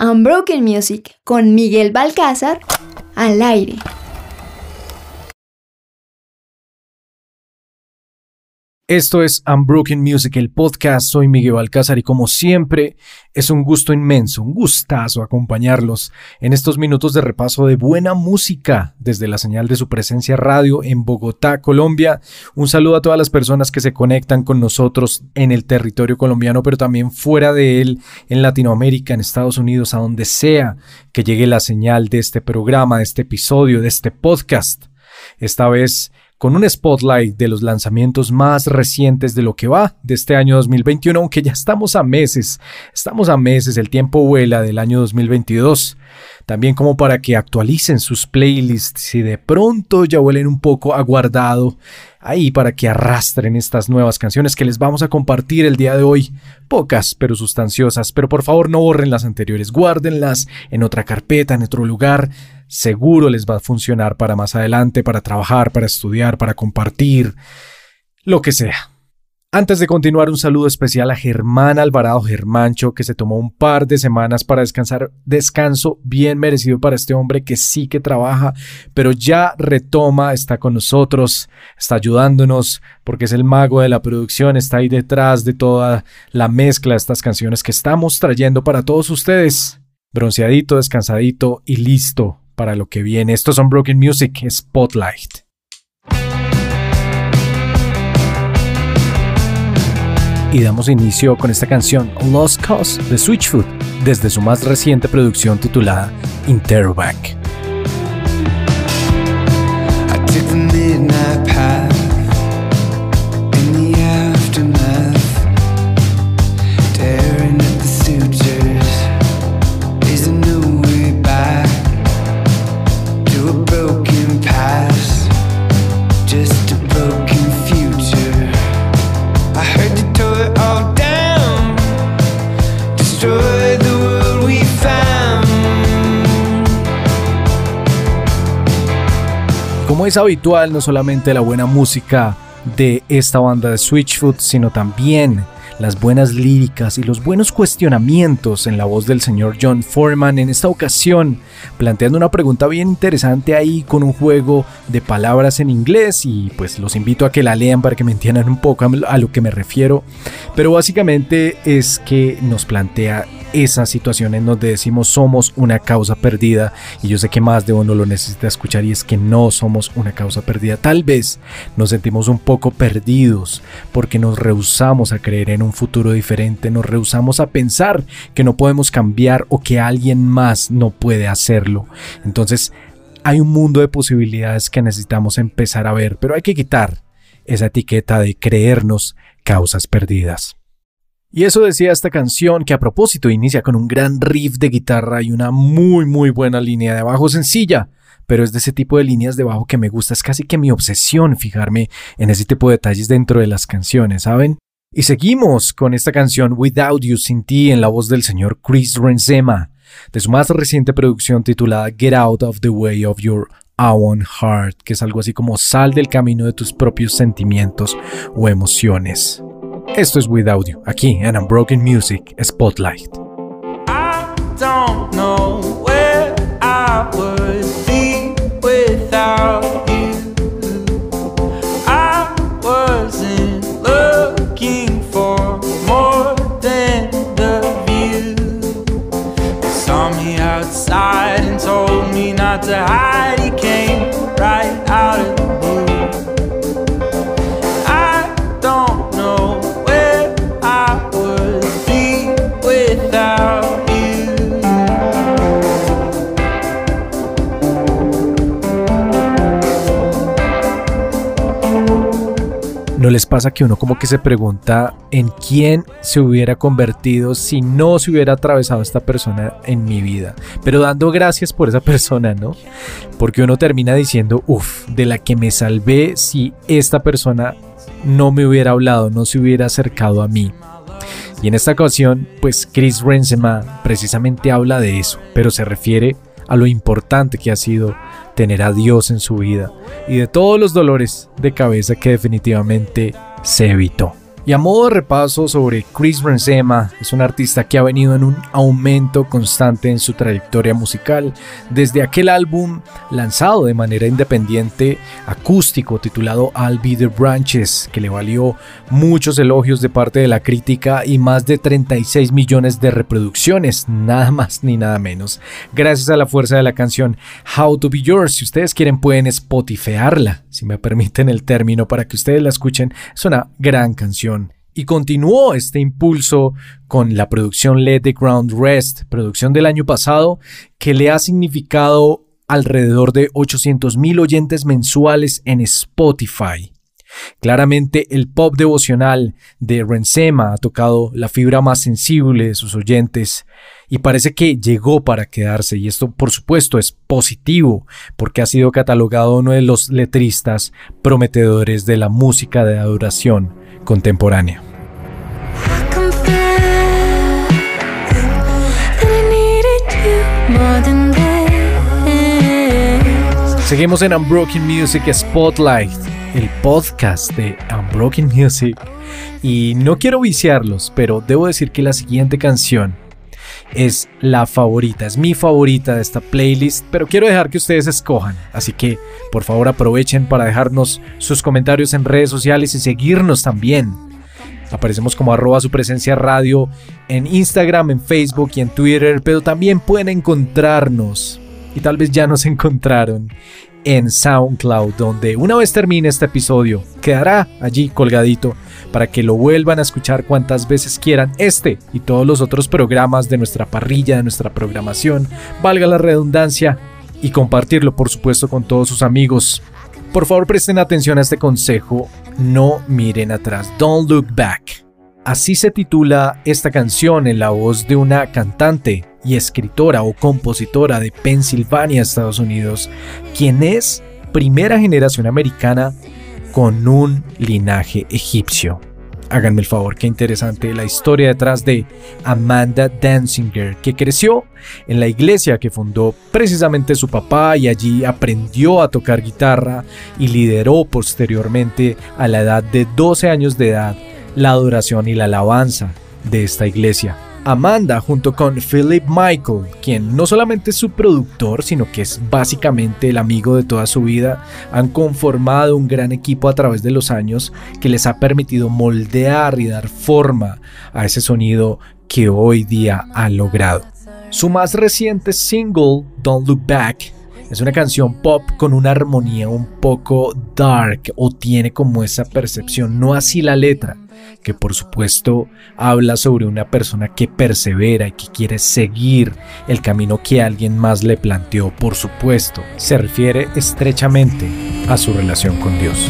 Unbroken Music con Miguel Balcázar al aire. Esto es Unbroken Music, el podcast. Soy Miguel Alcázar y como siempre es un gusto inmenso, un gustazo acompañarlos en estos minutos de repaso de buena música desde la señal de su presencia radio en Bogotá, Colombia. Un saludo a todas las personas que se conectan con nosotros en el territorio colombiano, pero también fuera de él, en Latinoamérica, en Estados Unidos, a donde sea que llegue la señal de este programa, de este episodio, de este podcast. Esta vez con un spotlight de los lanzamientos más recientes de lo que va de este año 2021, aunque ya estamos a meses, estamos a meses, el tiempo vuela del año 2022. También como para que actualicen sus playlists y de pronto ya huelen un poco aguardado ahí para que arrastren estas nuevas canciones que les vamos a compartir el día de hoy. Pocas, pero sustanciosas, pero por favor no borren las anteriores, guárdenlas en otra carpeta, en otro lugar. Seguro les va a funcionar para más adelante, para trabajar, para estudiar, para compartir, lo que sea. Antes de continuar, un saludo especial a Germán Alvarado Germancho, que se tomó un par de semanas para descansar. Descanso bien merecido para este hombre que sí que trabaja, pero ya retoma, está con nosotros, está ayudándonos, porque es el mago de la producción, está ahí detrás de toda la mezcla de estas canciones que estamos trayendo para todos ustedes. Bronceadito, descansadito y listo para lo que viene. Estos son Broken Music Spotlight. Y damos inicio con esta canción Lost Cause de Switchfoot desde su más reciente producción titulada Interback. Es habitual, no solamente la buena música de esta banda de Switchfoot, sino también las buenas líricas y los buenos cuestionamientos en la voz del señor John Foreman en esta ocasión, planteando una pregunta bien interesante ahí con un juego de palabras en inglés y pues los invito a que la lean para que me entiendan un poco a lo que me refiero, pero básicamente es que nos plantea esa situación en donde decimos somos una causa perdida y yo sé que más de uno lo necesita escuchar y es que no somos una causa perdida. Tal vez nos sentimos un poco perdidos porque nos rehusamos a creer en un futuro diferente, nos rehusamos a pensar que no podemos cambiar o que alguien más no puede hacerlo. Entonces hay un mundo de posibilidades que necesitamos empezar a ver, pero hay que quitar esa etiqueta de creernos causas perdidas. Y eso decía esta canción que a propósito inicia con un gran riff de guitarra y una muy muy buena línea de bajo sencilla, pero es de ese tipo de líneas de bajo que me gusta, es casi que mi obsesión fijarme en ese tipo de detalles dentro de las canciones, ¿saben? Y seguimos con esta canción Without You Sin Ti en la voz del señor Chris Renzema, de su más reciente producción titulada Get Out of the Way of Your Own Heart, que es algo así como sal del camino de tus propios sentimientos o emociones. Esto es With Audio, aquí en Unbroken Music Spotlight. I don't know ¿No les pasa que uno como que se pregunta en quién se hubiera convertido si no se hubiera atravesado esta persona en mi vida? Pero dando gracias por esa persona, ¿no? Porque uno termina diciendo, uff, de la que me salvé si esta persona no me hubiera hablado, no se hubiera acercado a mí. Y en esta ocasión, pues Chris Renzema precisamente habla de eso, pero se refiere a lo importante que ha sido tener a Dios en su vida y de todos los dolores de cabeza que definitivamente se evitó. Y a modo de repaso sobre Chris Benzema, es un artista que ha venido en un aumento constante en su trayectoria musical desde aquel álbum lanzado de manera independiente acústico titulado I'll Be the Branches, que le valió muchos elogios de parte de la crítica y más de 36 millones de reproducciones, nada más ni nada menos, gracias a la fuerza de la canción How to Be Yours. Si ustedes quieren pueden spotifearla, si me permiten el término, para que ustedes la escuchen. Es una gran canción. Y continuó este impulso con la producción Let the Ground Rest, producción del año pasado, que le ha significado alrededor de 800.000 oyentes mensuales en Spotify. Claramente el pop devocional de Rensema ha tocado la fibra más sensible de sus oyentes y parece que llegó para quedarse y esto por supuesto es positivo porque ha sido catalogado uno de los letristas prometedores de la música de adoración contemporánea. Seguimos en Unbroken Music Spotlight, el podcast de Unbroken Music. Y no quiero viciarlos, pero debo decir que la siguiente canción es la favorita, es mi favorita de esta playlist, pero quiero dejar que ustedes escojan, así que por favor aprovechen para dejarnos sus comentarios en redes sociales y seguirnos también. Aparecemos como arroba su presencia radio en Instagram, en Facebook y en Twitter, pero también pueden encontrarnos, y tal vez ya nos encontraron, en SoundCloud, donde una vez termine este episodio, quedará allí colgadito para que lo vuelvan a escuchar cuantas veces quieran este y todos los otros programas de nuestra parrilla, de nuestra programación, valga la redundancia, y compartirlo por supuesto con todos sus amigos. Por favor presten atención a este consejo, no miren atrás, don't look back. Así se titula esta canción en la voz de una cantante y escritora o compositora de Pensilvania, Estados Unidos, quien es primera generación americana con un linaje egipcio. Háganme el favor, qué interesante la historia detrás de Amanda Danzinger, que creció en la iglesia que fundó precisamente su papá y allí aprendió a tocar guitarra y lideró posteriormente a la edad de 12 años de edad la adoración y la alabanza de esta iglesia. Amanda junto con Philip Michael, quien no solamente es su productor, sino que es básicamente el amigo de toda su vida, han conformado un gran equipo a través de los años que les ha permitido moldear y dar forma a ese sonido que hoy día han logrado. Su más reciente single, Don't Look Back, es una canción pop con una armonía un poco dark o tiene como esa percepción, no así la letra, que por supuesto habla sobre una persona que persevera y que quiere seguir el camino que alguien más le planteó, por supuesto, se refiere estrechamente a su relación con Dios.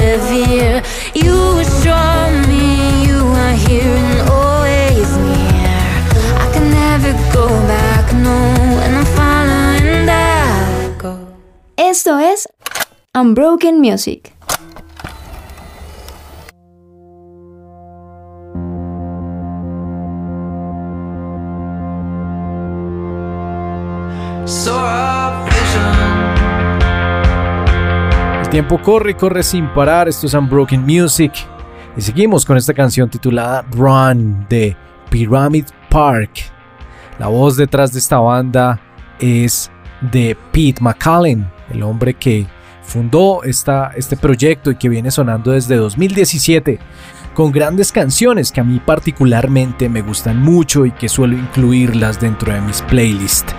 persevere You were strong, me, you are here and always near. I can never go back, no, and I'm following that go Esto es Unbroken Music. So I Tiempo corre y corre sin parar. Esto es Unbroken Music. Y seguimos con esta canción titulada Run de Pyramid Park. La voz detrás de esta banda es de Pete McCallen, el hombre que fundó esta, este proyecto y que viene sonando desde 2017 con grandes canciones que a mí particularmente me gustan mucho y que suelo incluirlas dentro de mis playlists.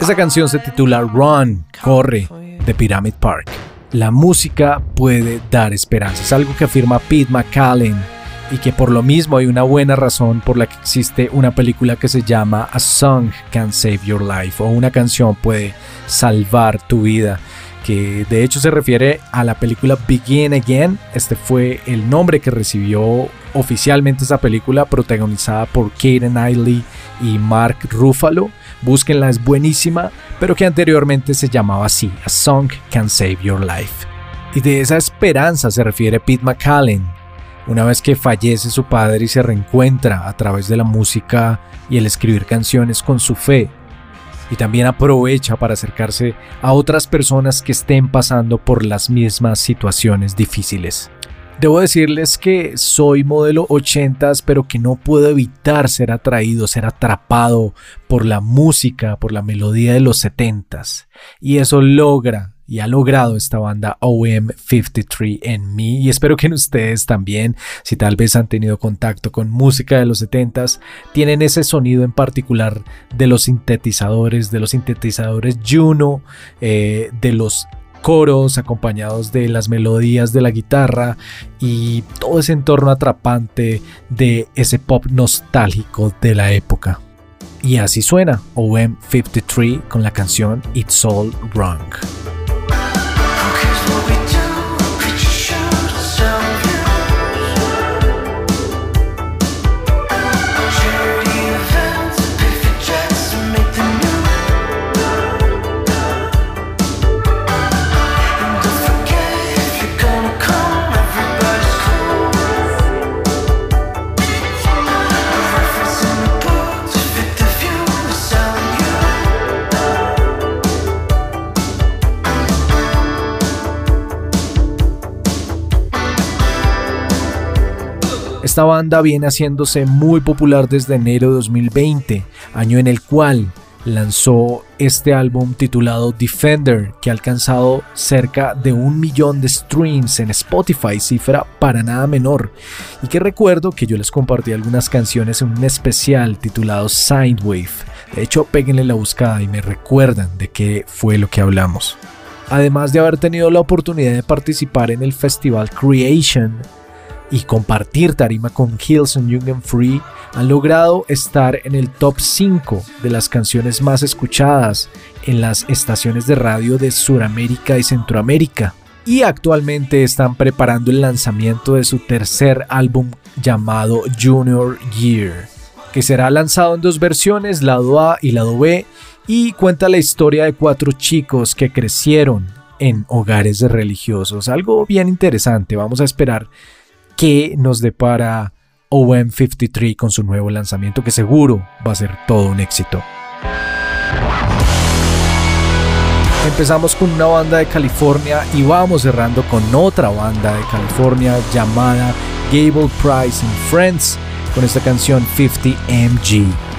Esa canción se titula Run, Corre, de Pyramid Park. La música puede dar esperanza, es algo que afirma Pete McCallan y que por lo mismo hay una buena razón por la que existe una película que se llama A Song Can Save Your Life o una canción puede salvar tu vida que de hecho se refiere a la película Begin Again. Este fue el nombre que recibió oficialmente esa película protagonizada por Kaden Knightley y Mark Ruffalo. Búsquenla, es buenísima, pero que anteriormente se llamaba así, A Song Can Save Your Life. Y de esa esperanza se refiere Pete McCallan, una vez que fallece su padre y se reencuentra a través de la música y el escribir canciones con su fe, y también aprovecha para acercarse a otras personas que estén pasando por las mismas situaciones difíciles. Debo decirles que soy modelo 80s, pero que no puedo evitar ser atraído, ser atrapado por la música, por la melodía de los 70s. Y eso logra y ha logrado esta banda OM53 en mí y espero que en ustedes también, si tal vez han tenido contacto con música de los 70s, tienen ese sonido en particular de los sintetizadores, de los sintetizadores Juno, eh, de los coros acompañados de las melodías de la guitarra y todo ese entorno atrapante de ese pop nostálgico de la época. Y así suena OM53 con la canción It's All Wrong. Esta banda viene haciéndose muy popular desde enero de 2020, año en el cual lanzó este álbum titulado Defender, que ha alcanzado cerca de un millón de streams en Spotify, cifra para nada menor. Y que recuerdo que yo les compartí algunas canciones en un especial titulado Wave. De hecho, péguenle la buscada y me recuerdan de qué fue lo que hablamos. Además de haber tenido la oportunidad de participar en el festival Creation, y compartir tarima con Hillsong Young and Free han logrado estar en el top 5 de las canciones más escuchadas en las estaciones de radio de Sudamérica y Centroamérica. Y actualmente están preparando el lanzamiento de su tercer álbum llamado Junior Year, que será lanzado en dos versiones, lado A y lado B, y cuenta la historia de cuatro chicos que crecieron en hogares religiosos. Algo bien interesante, vamos a esperar qué nos depara OM53 con su nuevo lanzamiento que seguro va a ser todo un éxito. Empezamos con una banda de California y vamos cerrando con otra banda de California llamada Gable Price and Friends con esta canción 50 MG.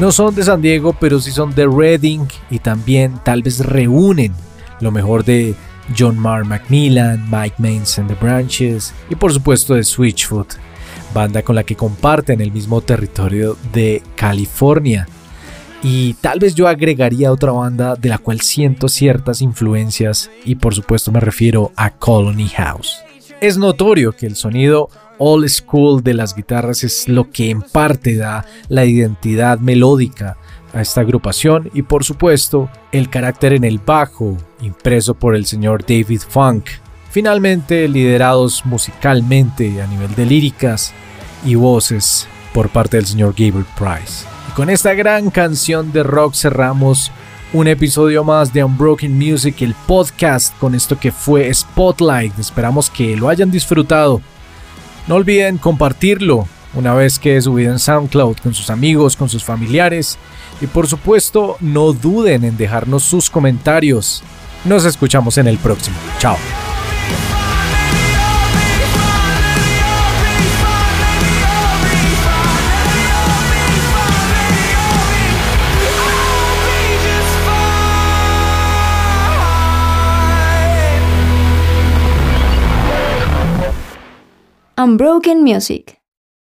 No son de San Diego, pero sí son de Reading y también tal vez reúnen lo mejor de John Marr Macmillan, Mike Mains and the Branches y por supuesto de Switchfoot, banda con la que comparten el mismo territorio de California. Y tal vez yo agregaría otra banda de la cual siento ciertas influencias y por supuesto me refiero a Colony House. Es notorio que el sonido old school de las guitarras es lo que en parte da la identidad melódica a esta agrupación y por supuesto el carácter en el bajo impreso por el señor David Funk. Finalmente liderados musicalmente a nivel de líricas y voces por parte del señor Gabriel Price. Y con esta gran canción de rock cerramos un episodio más de Unbroken Music, el podcast con esto que fue Spotlight. Esperamos que lo hayan disfrutado no olviden compartirlo una vez que he subido en SoundCloud con sus amigos, con sus familiares. Y por supuesto, no duden en dejarnos sus comentarios. Nos escuchamos en el próximo. Chao. Unbroken Music